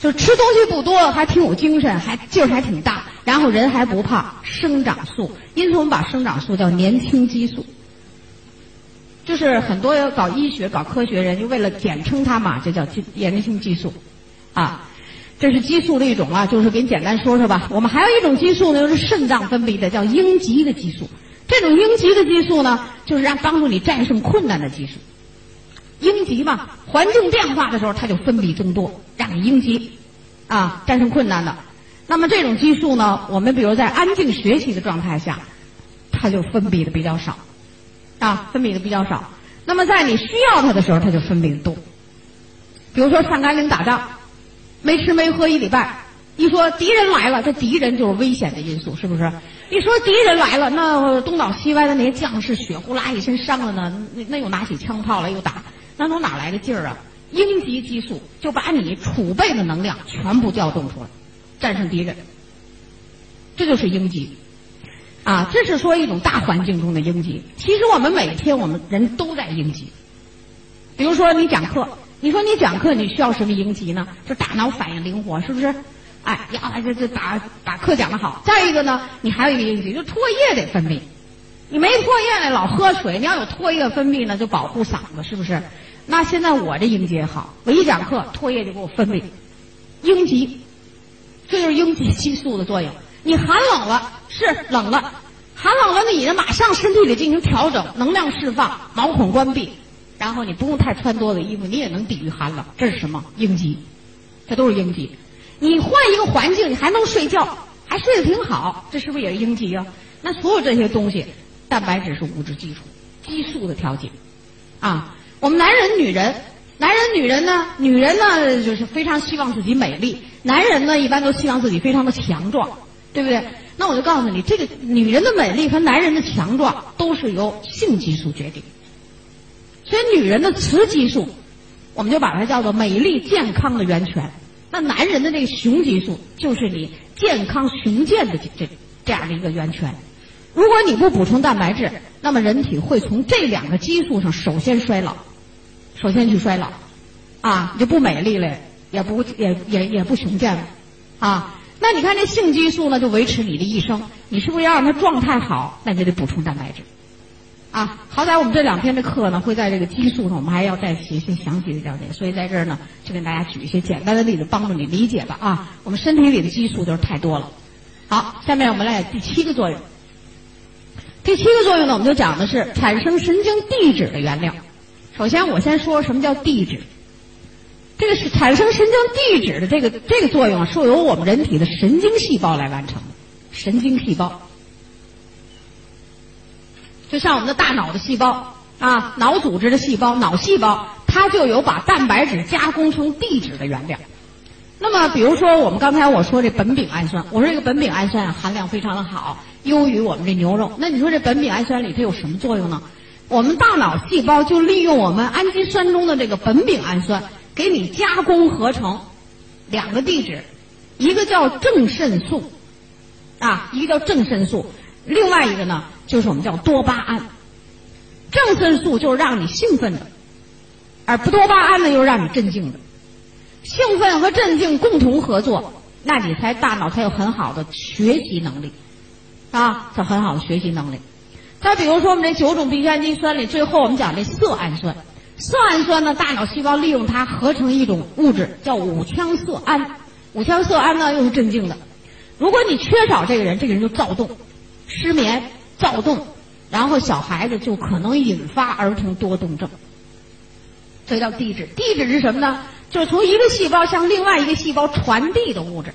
就吃东西不多，还挺有精神，还劲儿还挺大，然后人还不胖，生长素。因此我们把生长素叫年轻激素。就是很多搞医学、搞科学人，就为了简称它嘛，就叫激年轻激素，啊。这是激素的一种啊，就是给你简单说说吧。我们还有一种激素呢，就是肾脏分泌的，叫应激的激素。这种应激的激素呢，就是让帮助你战胜困难的激素。应急嘛，环境变化的时候，它就分泌增多，让你应激，啊，战胜困难的。那么这种激素呢，我们比如在安静学习的状态下，它就分泌的比较少，啊，分泌的比较少。那么在你需要它的时候，它就分泌的多。比如说上甘岭打仗。没吃没喝一礼拜，一说敌人来了，这敌人就是危险的因素，是不是？一说敌人来了，那东倒西歪的那些将士血呼啦一身伤了呢，那那又拿起枪炮来又打，那从哪来的劲儿啊？应急激素就把你储备的能量全部调动出来，战胜敌人。这就是应急，啊，这是说一种大环境中的应急。其实我们每天我们人都在应急，比如说你讲课。你说你讲课你需要什么应急呢？就大脑反应灵活，是不是？哎，要这这把把课讲得好。再一个呢，你还有一个应急，就唾液得分泌。你没唾液呢，老喝水，你要有唾液分泌呢，就保护嗓子，是不是？那现在我这应急好，我一讲课，唾液就给我分泌，应激，这就是应激激素的作用。你寒冷了，是冷了，寒冷了，你呢马上身体里进行调整，能量释放，毛孔关闭。然后你不用太穿多的衣服，你也能抵御寒冷。这是什么？应激，这都是应激。你换一个环境，你还能睡觉，还睡得挺好，这是不是也是应激啊？那所有这些东西，蛋白质是物质基础，激素的调节。啊，我们男人、女人，男人、女人呢？女人呢，就是非常希望自己美丽；男人呢，一般都希望自己非常的强壮，对不对？那我就告诉你，这个女人的美丽和男人的强壮，都是由性激素决定。所以，女人的雌激素，我们就把它叫做美丽健康的源泉。那男人的那个雄激素，就是你健康雄健的这这样的一个源泉。如果你不补充蛋白质，那么人体会从这两个激素上首先衰老，首先去衰老，啊，你就不美丽了，也不也也也不雄健了，啊。那你看这性激素呢，就维持你的一生。你是不是要让它状态好？那你就得补充蛋白质。啊，好歹我们这两天的课呢，会在这个激素上，我们还要再写一些详细的了解。所以在这儿呢，就跟大家举一些简单的例子，帮助你理解吧。啊，我们身体里的激素就是太多了。好，下面我们来第七个作用。第七个作用呢，我们就讲的是产生神经递质的原料。首先，我先说什么叫递质。这个是产生神经递质的这个这个作用，是由我们人体的神经细胞来完成的。神经细胞。就像我们的大脑的细胞啊，脑组织的细胞，脑细胞它就有把蛋白质加工成递质的原料。那么，比如说我们刚才我说这苯丙氨酸，我说这个苯丙氨酸含量非常的好，优于我们这牛肉。那你说这苯丙氨酸里它有什么作用呢？我们大脑细胞就利用我们氨基酸中的这个苯丙氨酸，给你加工合成两个递质，一个叫正肾素，啊，一个叫正肾素。另外一个呢，就是我们叫多巴胺，正肾素就是让你兴奋的，而不多巴胺呢又让你镇静的。兴奋和镇静共同合作，那你才大脑才有很好的学习能力，啊，才很好的学习能力。再比如说我们这九种必需氨基酸里，最后我们讲这色氨酸，色氨酸呢，大脑细胞利用它合成一种物质叫五羟色胺，五羟色胺呢又是镇静的。如果你缺少这个人，这个人就躁动。失眠、躁动，然后小孩子就可能引发儿童多动症。这叫递质。递质是什么呢？就是从一个细胞向另外一个细胞传递的物质。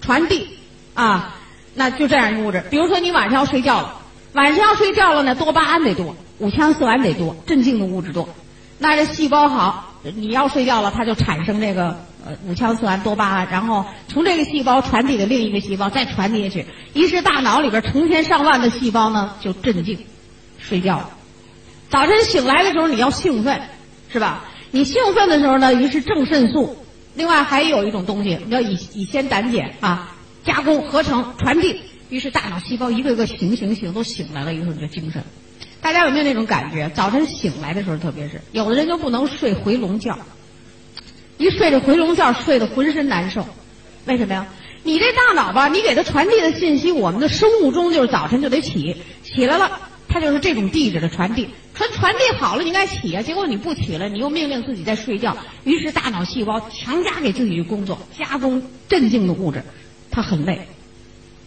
传递啊，那就这样一个物质。比如说你晚上要睡觉了，晚上要睡觉了呢，多巴胺得多，五羟色胺得多，镇静的物质多。那这细胞好，你要睡觉了，它就产生这个。呃，五羟色胺、多巴胺，然后从这个细胞传递给另一个细胞，再传递下去，于是大脑里边成千上万的细胞呢就镇静，睡觉了。早晨醒来的时候你要兴奋，是吧？你兴奋的时候呢，于是正肾素，另外还有一种东西叫乙乙酰胆碱啊，加工合成传递，于是大脑细胞一个个醒醒醒都醒来了，于是你就精神。大家有没有那种感觉？早晨醒来的时候，特别是有的人就不能睡回笼觉。一睡着回笼觉，睡得浑身难受。为什么呀？你这大脑吧，你给它传递的信息，我们的生物钟就是早晨就得起，起来了，它就是这种地址的传递。传传递好了，你应该起啊，结果你不起了，你又命令自己在睡觉，于是大脑细胞强加给自己的工作，加工镇静的物质，它很累，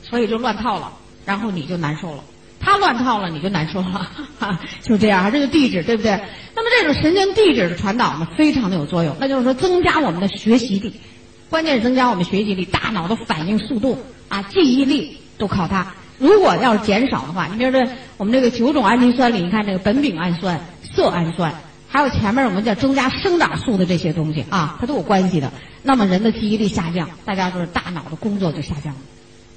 所以就乱套了，然后你就难受了。他乱套了，你就难受了，就这样，这个地址对不对？那么这种神经递质的传导呢，非常的有作用，那就是说增加我们的学习力，关键是增加我们学习力，大脑的反应速度啊，记忆力都靠它。如果要是减少的话，你比如说我们这个九种氨基酸里，你看这个苯丙氨酸、色氨酸，还有前面我们叫增加生长素的这些东西啊，它都有关系的。那么人的记忆力下降，大家就是大脑的工作就下降了，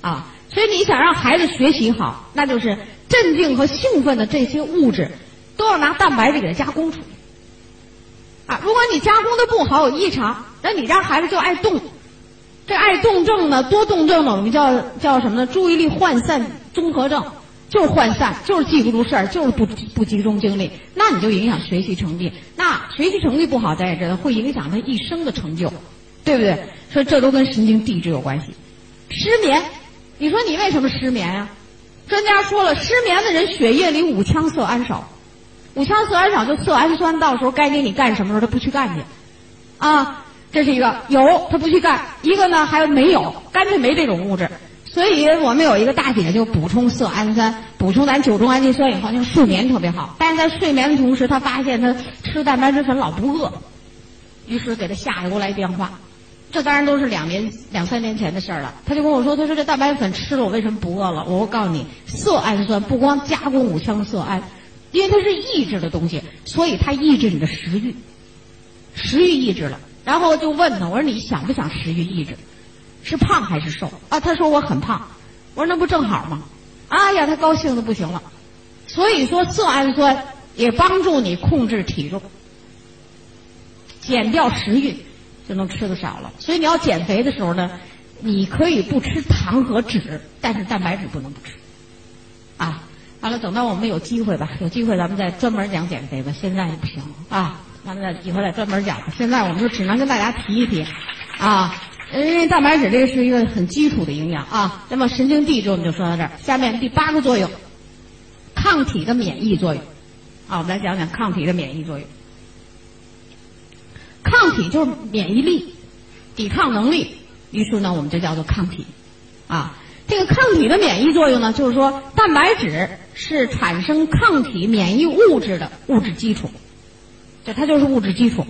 啊，所以你想让孩子学习好，那就是镇静和兴奋的这些物质，都要拿蛋白质给它加工出来。啊，如果你加工的不好有异常，那你家孩子就爱动。这爱动症呢，多动症呢，我们叫叫什么呢？注意力涣散综合症，就是涣散，就是记不住事儿，就是不不集中精力，那你就影响学习成绩。那学习成绩不好，咱也知道会影响他一生的成就，对不对？所以这都跟神经递质有关系。失眠，你说你为什么失眠呀？专家说了，失眠的人血液里五羟色胺少，五羟色胺少就色氨酸，到时候该给你干什么时候他不去干去，啊。这是一个有他不去干，一个呢还有没有，干脆没这种物质。所以我们有一个大姐就补充色氨酸，补充咱九种氨基酸以后，就睡眠特别好。但是在睡眠的同时，她发现她吃蛋白质粉老不饿，于是给她下来给我来电话。这当然都是两年两三年前的事儿了。他就跟我说：“他说这蛋白粉吃了，我为什么不饿了？”我告诉你，色氨酸不光加工五羟色胺，因为它是抑制的东西，所以它抑制你的食欲，食欲抑制了。然后就问他，我说你想不想食欲抑制？是胖还是瘦？啊，他说我很胖。我说那不正好吗？哎呀，他高兴的不行了。所以说色氨酸也帮助你控制体重，减掉食欲，就能吃的少了。所以你要减肥的时候呢，你可以不吃糖和脂，但是蛋白质不能不吃。啊，完了，等到我们有机会吧，有机会咱们再专门讲减肥吧。现在不行啊。咱们一会儿再专门讲吧。现在我们就只能跟大家提一提，啊，因为蛋白质这个是一个很基础的营养啊。那么神经递质我们就说到这儿。下面第八个作用，抗体的免疫作用，啊，我们来讲讲抗体的免疫作用。就是免疫力、抵抗能力，于是呢我们就叫做抗体，啊，这个抗体的免疫作用呢，就是说蛋白质是产生抗体免疫物质的物质基础。这它就是物质基础。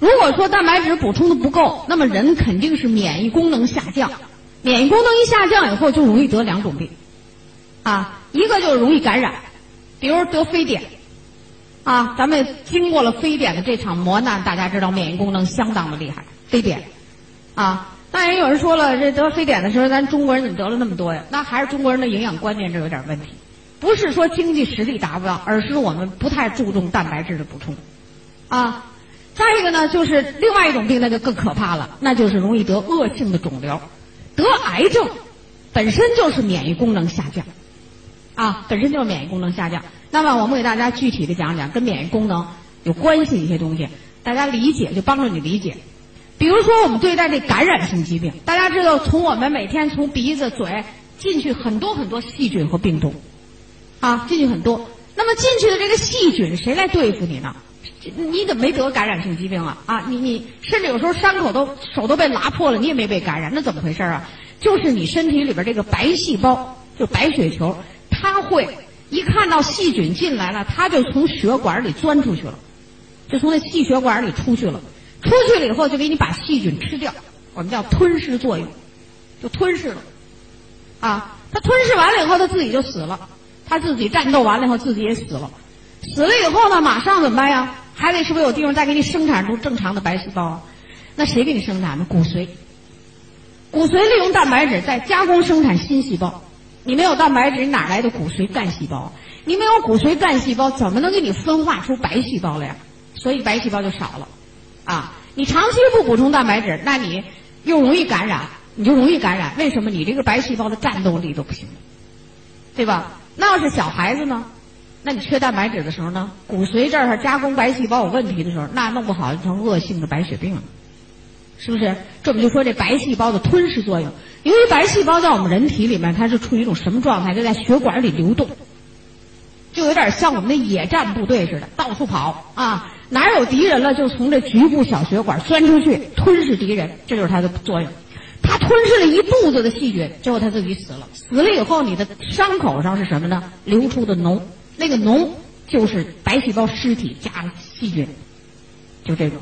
如果说蛋白质补充的不够，那么人肯定是免疫功能下降。免疫功能一下降以后，就容易得两种病，啊，一个就是容易感染，比如得非典，啊，咱们经过了非典的这场磨难，大家知道免疫功能相当的厉害。非典，啊，当然有人说了，这得非典的时候，咱中国人怎么得了那么多呀？那还是中国人的营养观念这有点问题，不是说经济实力达不到，而是我们不太注重蛋白质的补充。啊，再一个呢，就是另外一种病，那就更可怕了，那就是容易得恶性的肿瘤，得癌症，本身就是免疫功能下降，啊，本身就是免疫功能下降。那么我们给大家具体的讲讲跟免疫功能有关系的一些东西，大家理解就帮助你理解。比如说我们对待这感染性疾病，大家知道从我们每天从鼻子、嘴进去很多很多细菌和病毒，啊，进去很多。那么进去的这个细菌谁来对付你呢？你怎么没得感染性疾病啊？啊，你你甚至有时候伤口都手都被拉破了，你也没被感染，那怎么回事啊？就是你身体里边这个白细胞，就白血球，它会一看到细菌进来了，它就从血管里钻出去了，就从那细血管里出去了，出去了以后就给你把细菌吃掉，我们叫吞噬作用，就吞噬了，啊，它吞噬完了以后，它自己就死了，它自己战斗完了以后自己也死了，死了以后呢，马上怎么办呀？还得是不是有地方再给你生产出正常的白细胞啊？那谁给你生产的？骨髓。骨髓利用蛋白质再加工生产新细胞。你没有蛋白质，你哪来的骨髓干细胞？你没有骨髓干细胞，怎么能给你分化出白细胞来呀？所以白细胞就少了。啊，你长期不补充蛋白质，那你又容易感染，你就容易感染。为什么？你这个白细胞的战斗力都不行，对吧？那要是小孩子呢？那你缺蛋白质的时候呢？骨髓这儿加工白细胞有问题的时候，那弄不好就成恶性的白血病了，是不是？这我们就说这白细胞的吞噬作用。由于白细胞在我们人体里面，它是处于一种什么状态？就在血管里流动，就有点像我们的野战部队似的，到处跑啊！哪有敌人了，就从这局部小血管钻出去吞噬敌人，这就是它的作用。它吞噬了一肚子的细菌，最后它自己死了。死了以后，你的伤口上是什么呢？流出的脓，那个脓就是白细胞尸体加细菌，就这种。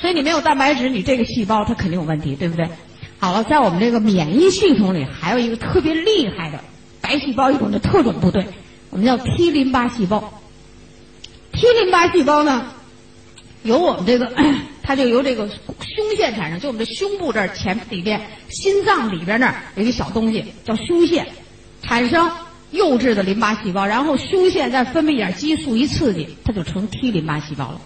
所以你没有蛋白质，你这个细胞它肯定有问题，对不对？好了，在我们这个免疫系统里，还有一个特别厉害的白细胞一种的特种部队，我们叫 T 淋巴细胞。T 淋巴细胞呢，由我们这个，它就由这个胸腺产生，就我们的胸部这儿前里边，心脏里边那儿有一个小东西叫胸腺，产生幼稚的淋巴细胞，然后胸腺再分泌一点激素一刺激，它就成 T 淋巴细胞了。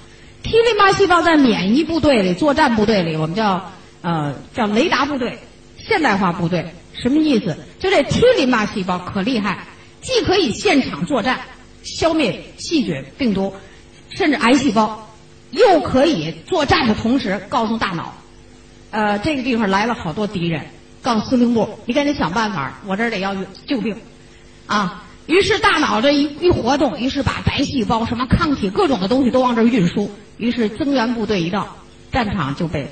T 淋巴细胞在免疫部队里、作战部队里，我们叫呃叫雷达部队、现代化部队，什么意思？就这 T 淋巴细胞可厉害，既可以现场作战，消灭细菌、病毒，甚至癌细胞，又可以作战的同时告诉大脑，呃这个地方来了好多敌人，告诉司令部，你赶紧想办法，我这儿得要救病，啊。于是大脑这一一活动，于是把白细胞、什么抗体、各种的东西都往这儿运输。于是增援部队一到，战场就被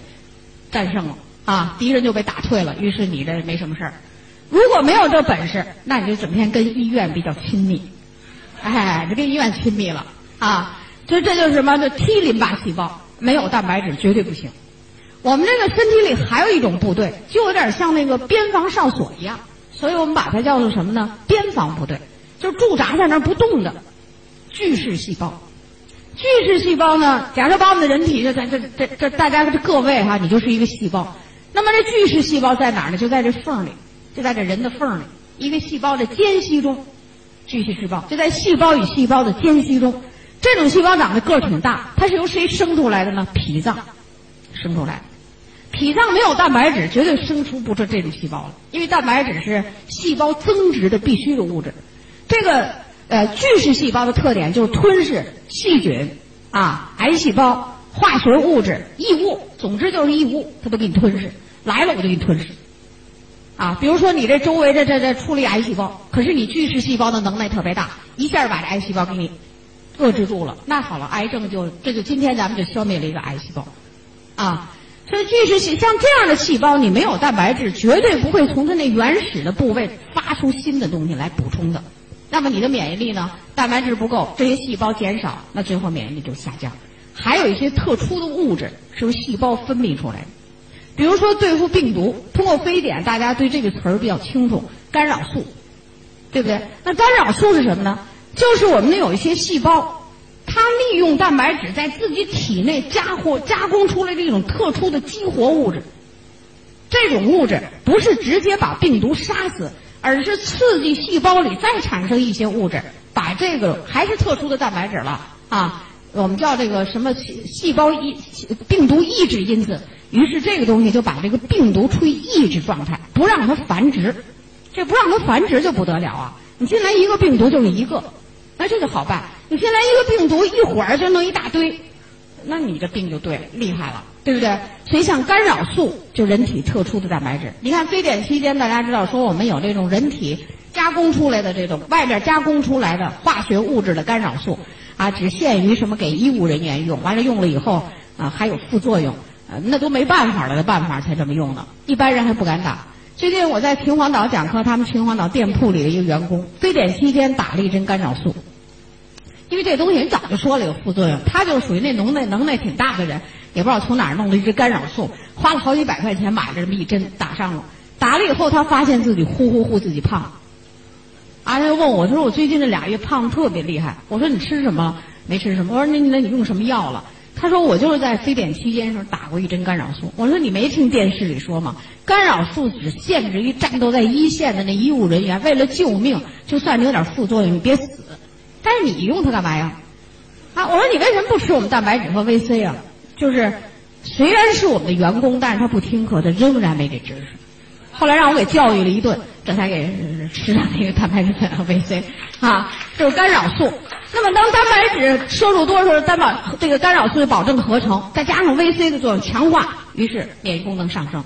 战胜了啊，敌人就被打退了。于是你这没什么事儿。如果没有这本事，那你就整天跟医院比较亲密，哎，就跟医院亲密了啊。所以这就是什么？这 T 淋巴细胞没有蛋白质绝对不行。我们这个身体里还有一种部队，就有点像那个边防哨所一样，所以我们把它叫做什么呢？边防部队，就驻扎在那儿不动的巨噬细胞。巨噬细胞呢？假设把我们的人体这、这、这、这、大家这各位哈，你就是一个细胞。那么这巨噬细胞在哪儿呢？就在这缝里，就在这人的缝里，一个细胞的间隙中，巨噬细胞就在细胞与细胞的间隙中。这种细胞长得个儿挺大，它是由谁生出来的呢？脾脏生出来。脾脏没有蛋白质，绝对生出不出这种细胞来，因为蛋白质是细胞增殖的必须的物质。这个。呃，巨噬细胞的特点就是吞噬细菌啊、癌细胞、化学物质、异物，总之就是异物，它都给你吞噬。来了我就给你吞噬。啊，比如说你这周围这这这出了癌细胞，可是你巨噬细胞的能耐特别大，一下把这癌细胞给你遏制住了。那好了，癌症就这就今天咱们就消灭了一个癌细胞。啊，所以巨噬细像这样的细胞，你没有蛋白质，绝对不会从它那原始的部位发出新的东西来补充的。那么你的免疫力呢？蛋白质不够，这些细胞减少，那最后免疫力就下降。还有一些特殊的物质是由细胞分泌出来的，比如说对付病毒，通过非典，大家对这个词儿比较清楚，干扰素，对不对？那干扰素是什么呢？就是我们有一些细胞，它利用蛋白质在自己体内加活加工出来这种特殊的激活物质。这种物质不是直接把病毒杀死。而是刺激细胞里再产生一些物质，把这个还是特殊的蛋白质了啊，我们叫这个什么细细胞抑病毒抑制因子。于是这个东西就把这个病毒处于抑制状态，不让它繁殖。这不让它繁殖就不得了啊！你进来一个病毒就是一个，那这个好办。你进来一个病毒，一会儿就弄一大堆，那你这病就对厉害了。对不对？所以像干扰素，就人体特殊的蛋白质。你看非典期间，大家知道说我们有这种人体加工出来的这种外边加工出来的化学物质的干扰素，啊，只限于什么给医务人员用，完了用了以后啊还有副作用，呃，那都没办法了的办法才这么用的，一般人还不敢打。最近我在秦皇岛讲课，他们秦皇岛店铺里的一个员工，非典期间打了一针干扰素。因为这东西人早就说了有副作用，他就属于那能耐能耐挺大的人，也不知道从哪儿弄了一支干扰素，花了好几百块钱买了这么一针打上了，打了以后他发现自己呼呼呼自己胖，啊，他就问我，他说我最近这俩月胖特别厉害，我说你吃什么？没吃什么，我说那那你用什么药了？他说我就是在非典期间时候打过一针干扰素，我说你没听电视里说吗？干扰素只限制于战斗在一线的那医务人员，为了救命，就算你有点副作用，你别死。但是你用它干嘛呀？啊，我说你为什么不吃我们蛋白质和 VC 啊？就是虽然是我们的员工，但是他不听课，他仍然没这知识。后来让我给教育了一顿，这才给吃上那个蛋白质和 VC 啊，就是干扰素。那么当蛋白质摄入多的时候，蛋白这个干扰素就保证合成，再加上 VC 的作用强化，于是免疫功能上升，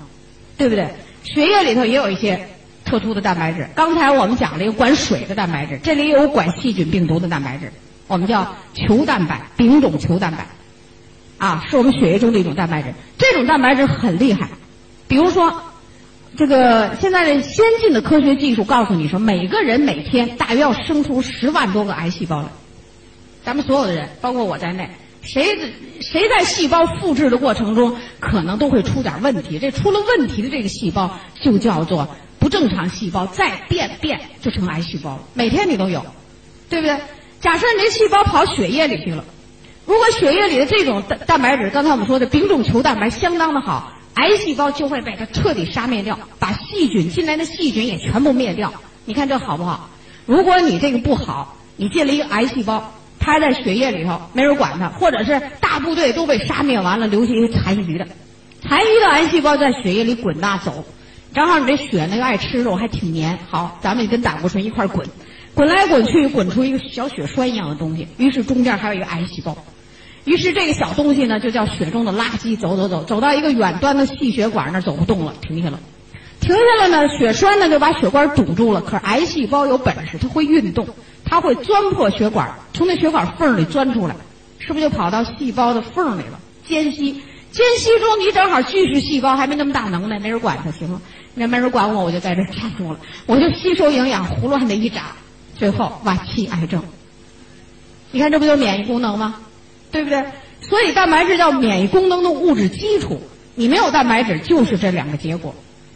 对不对？血液里头也有一些特殊的蛋白质。刚才我们讲了一个管水的蛋白质，这里有管细菌、病毒的蛋白质，我们叫球蛋白、丙种球蛋白，啊，是我们血液中的一种蛋白质。这种蛋白质很厉害，比如说，这个现在的先进的科学技术告诉你说，每个人每天大约要生出十万多个癌细胞来。咱们所有的人，包括我在内，谁谁在细胞复制的过程中，可能都会出点问题。这出了问题的这个细胞就叫做不正常细胞，再变变就成癌细胞了。每天你都有，对不对？假设你这细胞跑血液里去了，如果血液里的这种蛋蛋白质，刚才我们说的丙种球蛋白相当的好，癌细胞就会被它彻底杀灭掉，把细菌进来的细菌也全部灭掉。你看这好不好？如果你这个不好，你进了一个癌细胞。它在血液里头，没人管它，或者是大部队都被杀灭完了，留下一些残余的，残余的癌细胞在血液里滚呐走，正好你这血呢又爱吃肉，还挺黏，好，咱们也跟胆固醇一块滚，滚来滚去，滚出一个小血栓一样的东西，于是中间还有一个癌细胞，于是这个小东西呢就叫血中的垃圾，走走走，走到一个远端的细血管那儿走不动了，停下了，停下了呢，血栓呢就把血管堵住了，可是癌细胞有本事，它会运动。它会钻破血管，从那血管缝里钻出来，是不是就跑到细胞的缝里了？间隙，间隙中你正好巨噬细胞还没那么大能耐，没人管它，行吗？那没人管我，我就在这站住了，我就吸收营养，胡乱的一扎，最后晚期癌症。你看这不就免疫功能吗？对不对？所以蛋白质叫免疫功能的物质基础，你没有蛋白质就是这两个结果，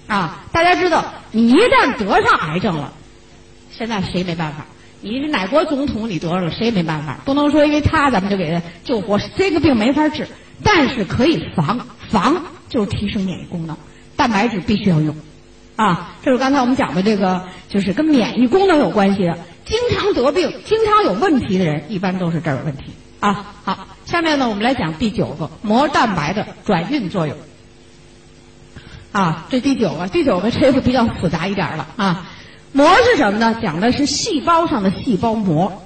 啊！大家知道，你一旦得上癌症了，现在谁没办法？你是哪国总统？你得了，谁也没办法。不能说因为他咱们就给他救活。这个病没法治，但是可以防。防就是提升免疫功能，蛋白质必须要用。啊，这是刚才我们讲的这个，就是跟免疫功能有关系的。经常得病、经常有问题的人，一般都是这儿有问题。啊，好，下面呢，我们来讲第九个膜蛋白的转运作用。啊，这第九个，第九个这个比较复杂一点了啊。膜是什么呢？讲的是细胞上的细胞膜，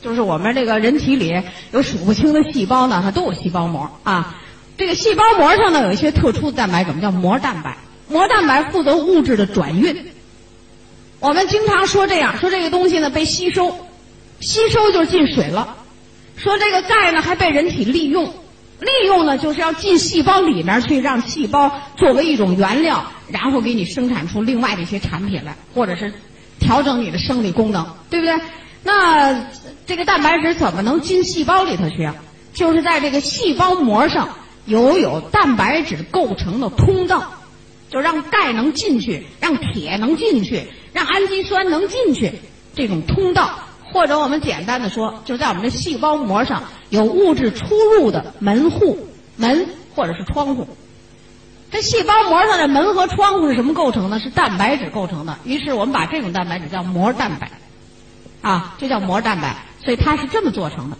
就是我们这个人体里有数不清的细胞呢，它都有细胞膜啊。这个细胞膜上呢有一些特殊的蛋白，怎么叫膜蛋白？膜蛋白负责物质的转运。我们经常说这样说这个东西呢被吸收，吸收就进水了。说这个钙呢还被人体利用。利用呢，就是要进细胞里面去，让细胞作为一种原料，然后给你生产出另外的一些产品来，或者是调整你的生理功能，对不对？那这个蛋白质怎么能进细胞里头去啊？就是在这个细胞膜上有有蛋白质构成的通道，就让钙能进去，让铁能进去，让氨基酸能进去，这种通道。或者我们简单的说，就在我们的细胞膜上有物质出入的门户、门或者是窗户。这细胞膜上的门和窗户是什么构成的？是蛋白质构成的。于是我们把这种蛋白质叫膜蛋白，啊，这叫膜蛋白。所以它是这么做成的。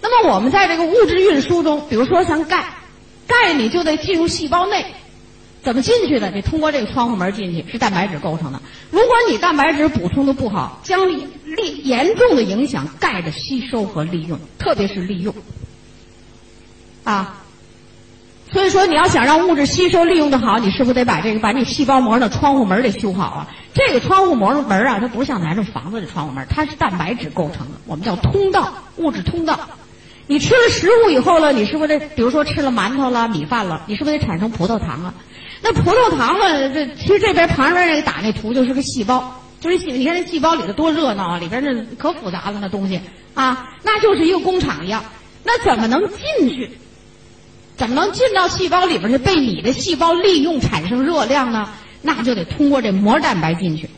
那么我们在这个物质运输中，比如说像钙，钙你就得进入细胞内。怎么进去的？得通过这个窗户门进去，是蛋白质构成的。如果你蛋白质补充的不好，将利严重的影响钙的吸收和利用，特别是利用。啊，所以说你要想让物质吸收利用的好，你是不是得把这个把你细胞膜的窗户门得修好啊？这个窗户膜的门啊，它不是像咱这房子的窗户门，它是蛋白质构成的，我们叫通道，物质通道。你吃了食物以后了，你是不是得，比如说吃了馒头了、米饭了，你是不是得产生葡萄糖啊？那葡萄糖呢？这其实这边旁边那个打那图就是个细胞，就是细你看那细胞里头多热闹啊！里边那可复杂了那东西啊，那就是一个工厂一样。那怎么能进去？怎么能进到细胞里边去被你的细胞利用产生热量呢？那就得通过这膜蛋白进去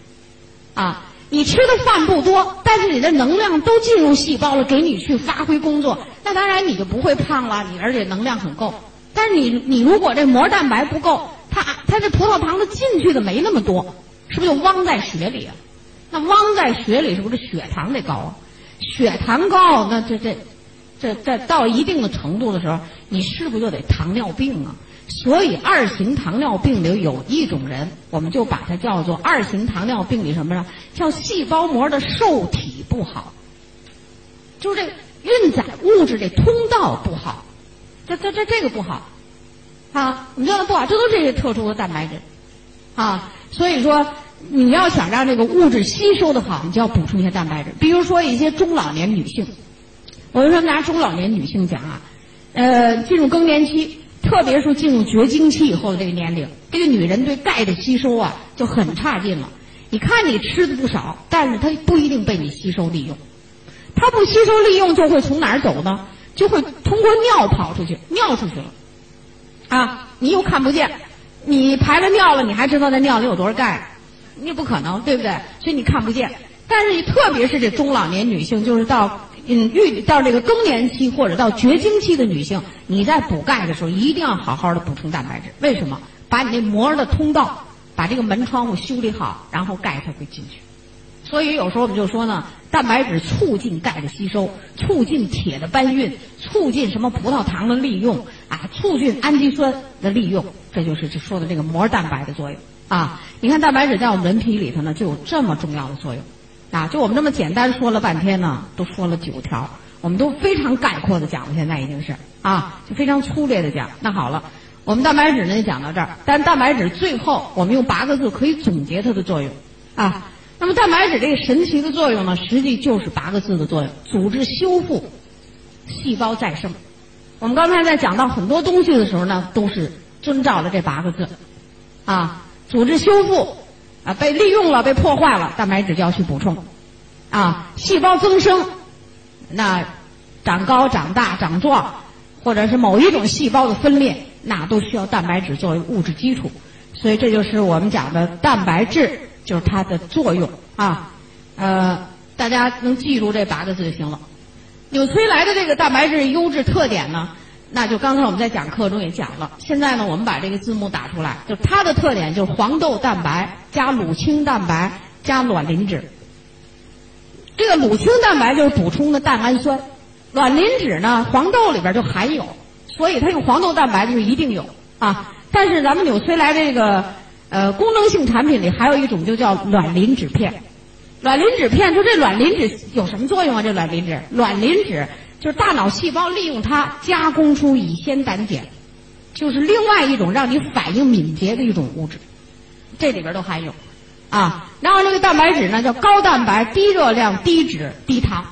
啊。你吃的饭不多，但是你的能量都进入细胞了，给你去发挥工作，那当然你就不会胖了，你而且能量很够。但是你你如果这膜蛋白不够，他他这葡萄糖他进去的没那么多，是不是就汪在血里啊？那汪在血里是不是血糖得高啊？血糖高，那这这这这到一定的程度的时候，你是不是就得糖尿病啊？所以二型糖尿病里有一种人，我们就把它叫做二型糖尿病里什么呢？叫细胞膜的受体不好，就是这运载物质这通道不好，这这这这个不好。啊，我们叫它不好，这都是特殊的蛋白质啊。所以说，你要想让这个物质吸收的好，你就要补充一些蛋白质。比如说一些中老年女性，我为什么拿中老年女性讲啊？呃，进入更年期，特别是进入绝经期以后的这个年龄，这个女人对钙的吸收啊就很差劲了。你看你吃的不少，但是它不一定被你吸收利用。它不吸收利用，就会从哪儿走呢？就会通过尿跑出去，尿出去了。啊，你又看不见，你排了尿了，你还知道那尿里有多少钙？你不可能，对不对？所以你看不见。但是你，特别是这中老年女性，就是到嗯遇到这个更年期或者到绝经期的女性，你在补钙的时候，一定要好好的补充蛋白质。为什么？把你那膜的通道，把这个门窗户修理好，然后钙才会进去。所以有时候我们就说呢，蛋白质促进钙的吸收，促进铁的搬运，促进什么葡萄糖的利用啊，促进氨基酸的利用，这就是说的这个膜蛋白的作用啊。你看蛋白质在我们人体里头呢，就有这么重要的作用啊。就我们这么简单说了半天呢，都说了九条，我们都非常概括的讲了，现在已经是啊，就非常粗略的讲。那好了，我们蛋白质呢就讲到这儿，但蛋白质最后我们用八个字可以总结它的作用啊。那么蛋白质这个神奇的作用呢，实际就是八个字的作用：组织修复、细胞再生。我们刚才在讲到很多东西的时候呢，都是遵照了这八个字。啊，组织修复啊，被利用了、被破坏了，蛋白质就要去补充。啊，细胞增生，那长高、长大、长壮，或者是某一种细胞的分裂，那都需要蛋白质作为物质基础。所以这就是我们讲的蛋白质。就是它的作用啊，呃，大家能记住这八个字就行了。纽崔莱的这个蛋白质优质特点呢，那就刚才我们在讲课中也讲了。现在呢，我们把这个字幕打出来，就它的特点就是黄豆蛋白加乳清蛋白加卵磷脂。这个乳清蛋白就是补充的蛋氨酸，卵磷脂呢，黄豆里边就含有，所以它用黄豆蛋白就一定有啊。但是咱们纽崔莱这个。呃，功能性产品里还有一种就叫卵磷脂片。卵磷脂片，说这卵磷脂有什么作用啊？这卵磷脂，卵磷脂就是大脑细胞利用它加工出乙酰胆碱，就是另外一种让你反应敏捷的一种物质，这里边都含有啊。然后这个蛋白质呢，叫高蛋白、低热量、低脂、低糖，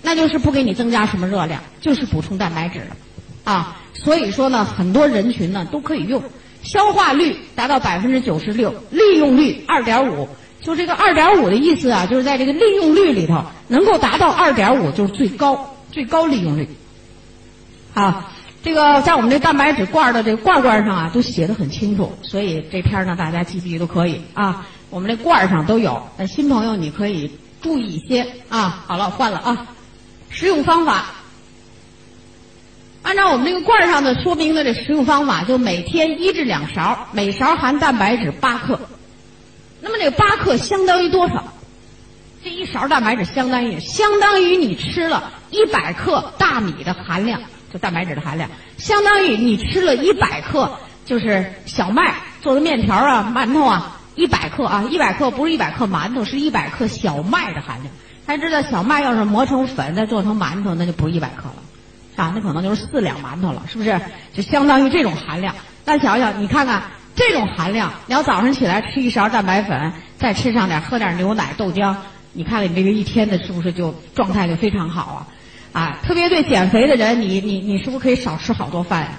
那就是不给你增加什么热量，就是补充蛋白质的啊。所以说呢，很多人群呢都可以用。消化率达到百分之九十六，利用率二点五，就这个二点五的意思啊，就是在这个利用率里头能够达到二点五就是最高最高利用率。啊，这个在我们这蛋白质罐的这个罐罐上啊都写的很清楚，所以这篇呢大家记不记都可以啊。我们这罐上都有，新朋友你可以注意一些啊。好了，换了啊，食用方法。按照我们这个罐上的说明的这食用方法，就每天一至两勺，每勺含蛋白质八克。那么这个八克相当于多少？这一勺蛋白质相当于相当于你吃了一百克大米的含量，就蛋白质的含量，相当于你吃了一百克就是小麦做的面条啊、馒头啊，一百克啊，一百克不是一百克馒头，是一百克小麦的含量。大家知道，小麦要是磨成粉再做成馒头，那就不是一百克了。啊，那可能就是四两馒头了，是不是？就相当于这种含量。那想想，你看看这种含量，你要早上起来吃一勺蛋白粉，再吃上点喝点牛奶豆浆，你看看你这个一天的是不是就状态就非常好啊？啊，特别对减肥的人，你你你是不是可以少吃好多饭呀？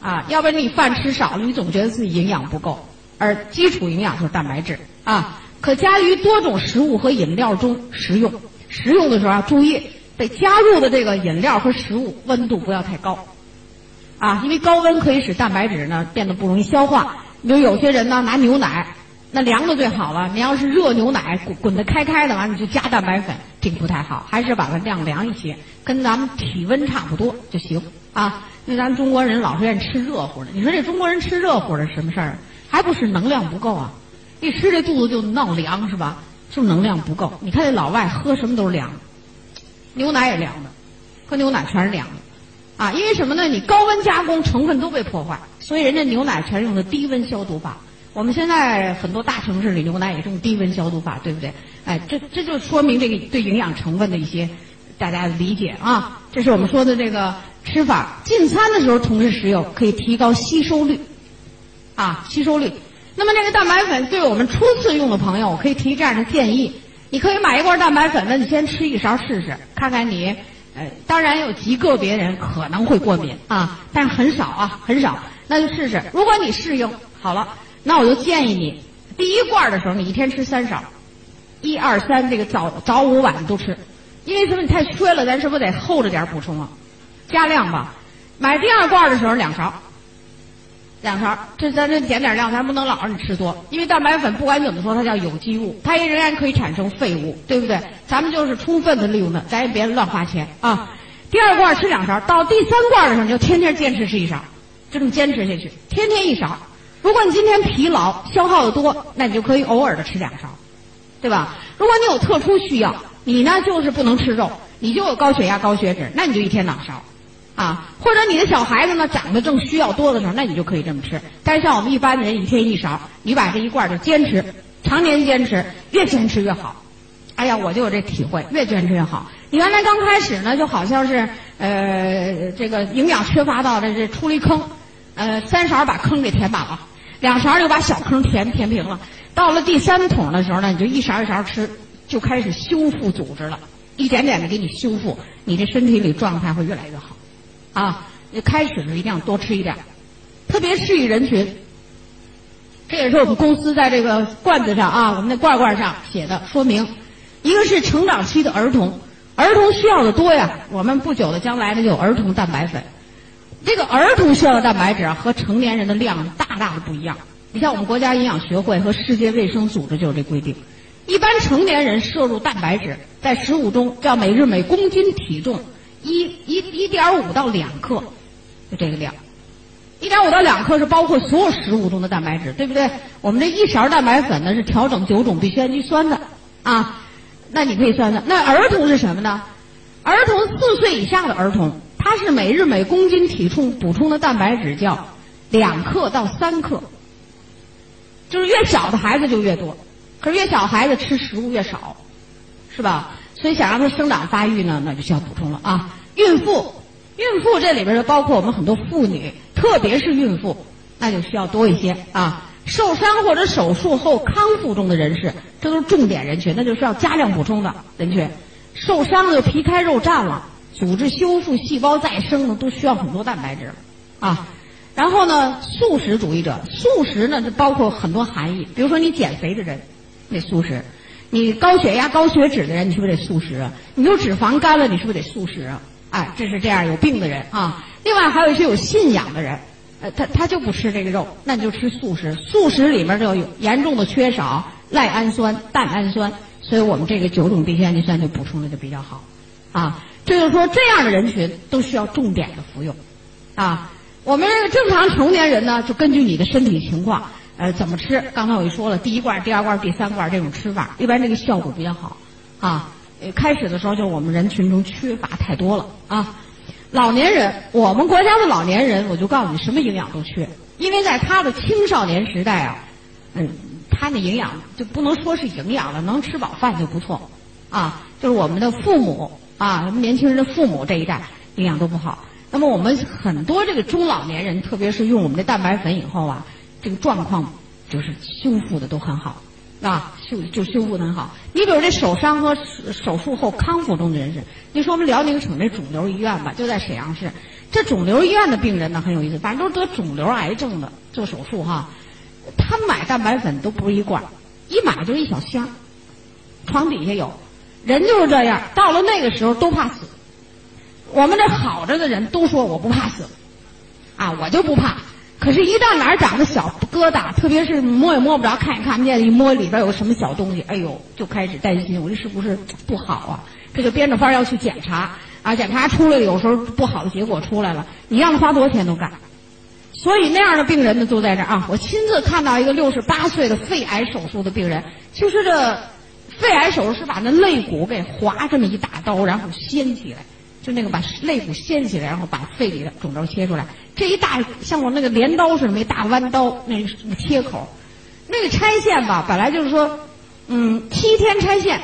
啊，要不然你饭吃少了，你总觉得自己营养不够。而基础营养就是蛋白质啊，可加于多种食物和饮料中食用。食用的时候啊，注意。得加入的这个饮料和食物温度不要太高，啊，因为高温可以使蛋白质呢变得不容易消化。比如有些人呢拿牛奶，那凉的最好了。你要是热牛奶滚滚得开开的，完你就加蛋白粉，这个不太好，还是把它晾凉一些，跟咱们体温差不多就行啊。那咱中国人老是愿意吃热乎的，你说这中国人吃热乎的什么事儿？还不是能量不够啊？一吃这肚子就闹凉是吧？就能量不够。你看这老外喝什么都是凉。牛奶也凉的，喝牛奶全是凉的，啊，因为什么呢？你高温加工成分都被破坏，所以人家牛奶全用的低温消毒法。我们现在很多大城市里牛奶也用低温消毒法，对不对？哎，这这就说明这个对营养成分的一些大家的理解啊。这是我们说的这个吃法，进餐的时候同时食用，可以提高吸收率，啊，吸收率。那么这个蛋白粉对我们初次用的朋友，我可以提这样的建议：你可以买一罐蛋白粉，那你先吃一勺试试，看看你，呃，当然有极个别人可能会过敏啊，但很少啊，很少，那就试试。如果你适应好了，那我就建议你，第一罐的时候你一天吃三勺，一二三，这个早早午晚都吃，因为什么？你太缺了，咱是不是得厚着点补充啊？加量吧。买第二罐的时候两勺。两勺，这咱这减点量，咱不能老让你吃多，因为蛋白粉不管怎么说，它叫有机物，它也仍然可以产生废物，对不对？咱们就是充分的利用它，咱也别乱花钱啊。第二罐吃两勺，到第三罐的时候，你就天天坚持吃一勺，就这么坚持下去，天天一勺。如果你今天疲劳消耗的多，那你就可以偶尔的吃两勺，对吧？如果你有特殊需要，你呢就是不能吃肉，你就有高血压、高血脂，那你就一天两勺。啊，或者你的小孩子呢长得正需要多的时候，那你就可以这么吃。但是像我们一般的人，一天一勺，你把这一罐就坚持，常年坚持，越坚持越好。哎呀，我就有这体会，越坚持越好。你原来刚开始呢，就好像是呃这个营养缺乏到这这出了一坑，呃三勺把坑给填满了，两勺又把小坑填填平了。到了第三桶的时候呢，你就一勺一勺吃，就开始修复组织了，一点点的给你修复，你这身体里状态会越来越好。啊，你开始时一定要多吃一点，特别适宜人群。这也是我们公司在这个罐子上啊，我们那罐罐上写的说明。一个是成长期的儿童，儿童需要的多呀。我们不久的将来呢，有儿童蛋白粉。这个儿童需要的蛋白质啊，和成年人的量大大的不一样。你像我们国家营养学会和世界卫生组织就有这规定，一般成年人摄入蛋白质在食物中叫每日每公斤体重。一一一点五到两克，就这个量，一点五到两克是包括所有食物中的蛋白质，对不对？我们这一勺蛋白粉呢是调整九种必需氨基酸的啊，那你可以算算。那儿童是什么呢？儿童四岁以下的儿童，他是每日每公斤体重补充的蛋白质叫两克到三克，就是越小的孩子就越多，可是越小孩子吃食物越少，是吧？所以想让它生长发育呢，那就需要补充了啊。孕妇，孕妇这里边就包括我们很多妇女，特别是孕妇，那就需要多一些啊。受伤或者手术后康复中的人士，这都是重点人群，那就需要加量补充的人群。受伤了皮开肉绽了，组织修复、细胞再生呢，都需要很多蛋白质啊。然后呢，素食主义者，素食呢就包括很多含义，比如说你减肥的人，那素食。你高血压、高血脂的人，你是不是得素食啊？你有脂肪肝了，你是不是得素食啊？哎，这是这样有病的人啊。另外还有一些有信仰的人，呃，他他就不吃这个肉，那你就吃素食。素食里面就有严重的缺少赖氨酸、蛋氨酸，所以我们这个九种必需氨基酸就补充的就比较好，啊，这就是说这样的人群都需要重点的服用，啊，我们这个正常成年人呢，就根据你的身体情况。呃，怎么吃？刚才我就说了，第一罐、第二罐、第三罐这种吃法，一般这个效果比较好啊。呃，开始的时候就是我们人群中缺乏太多了啊。老年人，我们国家的老年人，我就告诉你，什么营养都缺，因为在他的青少年时代啊，嗯，他那营养就不能说是营养了，能吃饱饭就不错啊。就是我们的父母啊，咱们年轻人的父母这一代营养都不好。那么我们很多这个中老年人，特别是用我们的蛋白粉以后啊。这个状况就是修复的都很好，啊，修就修复的很好。你比如这手伤和手术后康复中的人士，你说我们辽宁省这肿瘤医院吧，就在沈阳市。这肿瘤医院的病人呢很有意思，反正都是得肿瘤癌症的做手术哈。他买蛋白粉都不是一罐，一买就是一小箱，床底下有。人就是这样，到了那个时候都怕死。我们这好着的人都说我不怕死，啊，我就不怕。可是，一旦哪儿长个小疙瘩，特别是摸也摸不着、看也看不见，一摸里边有什么小东西，哎呦，就开始担心，我这是不是不好啊？这就编着法要去检查啊，检查出来有时候不好的结果出来了，你让他花多少钱都干。所以那样的病人呢，都在这啊。我亲自看到一个六十八岁的肺癌手术的病人，就是这肺癌手术是把那肋骨给划这么一大刀，然后掀起来。就那个把肋骨掀起来，然后把肺里的肿瘤切出来，这一大像我那个镰刀似的，那大弯刀，那那切口，那个拆线吧，本来就是说，嗯，七天拆线，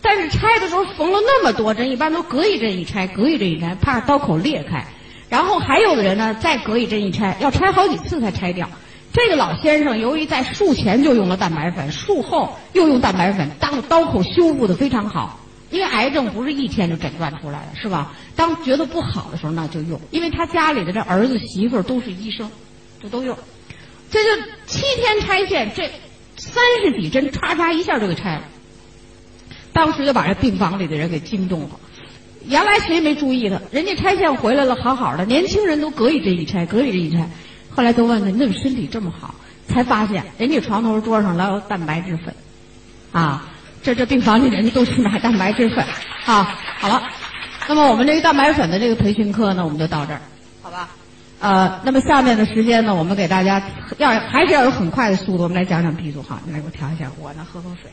但是拆的时候缝了那么多针，一般都隔一针一拆，隔一针一拆，怕刀口裂开。然后还有的人呢，再隔一针一拆，要拆好几次才拆掉。这个老先生由于在术前就用了蛋白粉，术后又用蛋白粉，当刀口修复的非常好。因为癌症不是一天就诊断出来的，是吧？当觉得不好的时候，那就用。因为他家里的这儿子媳妇都是医生，就都用。这就七天拆线，这三十几针，唰唰一下就给拆了。当时就把这病房里的人给惊动了。原来谁没注意他？人家拆线回来了，好好的，年轻人都隔一针一拆，隔一针一拆。后来都问他：“你怎么身体这么好？”才发现人家床头桌上老有蛋白质粉，啊，这这病房里人都去买蛋白质粉，啊，好了，那么我们这个蛋白粉的这个培训课呢，我们就到这儿，好吧？呃，那么下面的时间呢，我们给大家要还是要有很快的速度，我们来讲讲 B 组哈，你来给我调一下，我呢喝口水。